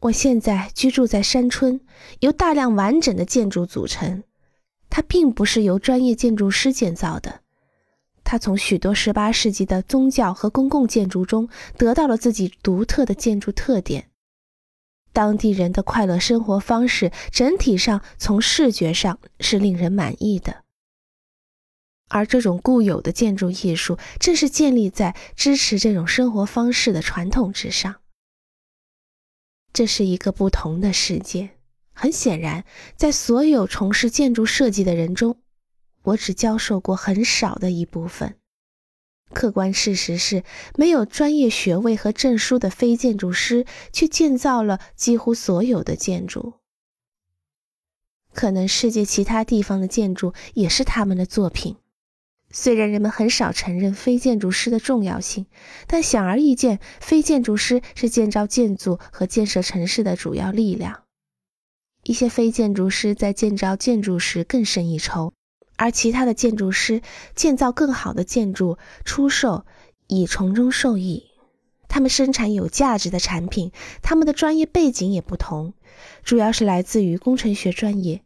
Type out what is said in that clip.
我现在居住在山村，由大量完整的建筑组成。它并不是由专业建筑师建造的，它从许多18世纪的宗教和公共建筑中得到了自己独特的建筑特点。当地人的快乐生活方式整体上从视觉上是令人满意的，而这种固有的建筑艺术正是建立在支持这种生活方式的传统之上。这是一个不同的世界。很显然，在所有从事建筑设计的人中，我只教授过很少的一部分。客观事实是，没有专业学位和证书的非建筑师却建造了几乎所有的建筑。可能世界其他地方的建筑也是他们的作品。虽然人们很少承认非建筑师的重要性，但显而易见，非建筑师是建造建筑和建设城市的主要力量。一些非建筑师在建造建筑时更胜一筹，而其他的建筑师建造更好的建筑出售，以从中受益。他们生产有价值的产品，他们的专业背景也不同，主要是来自于工程学专业。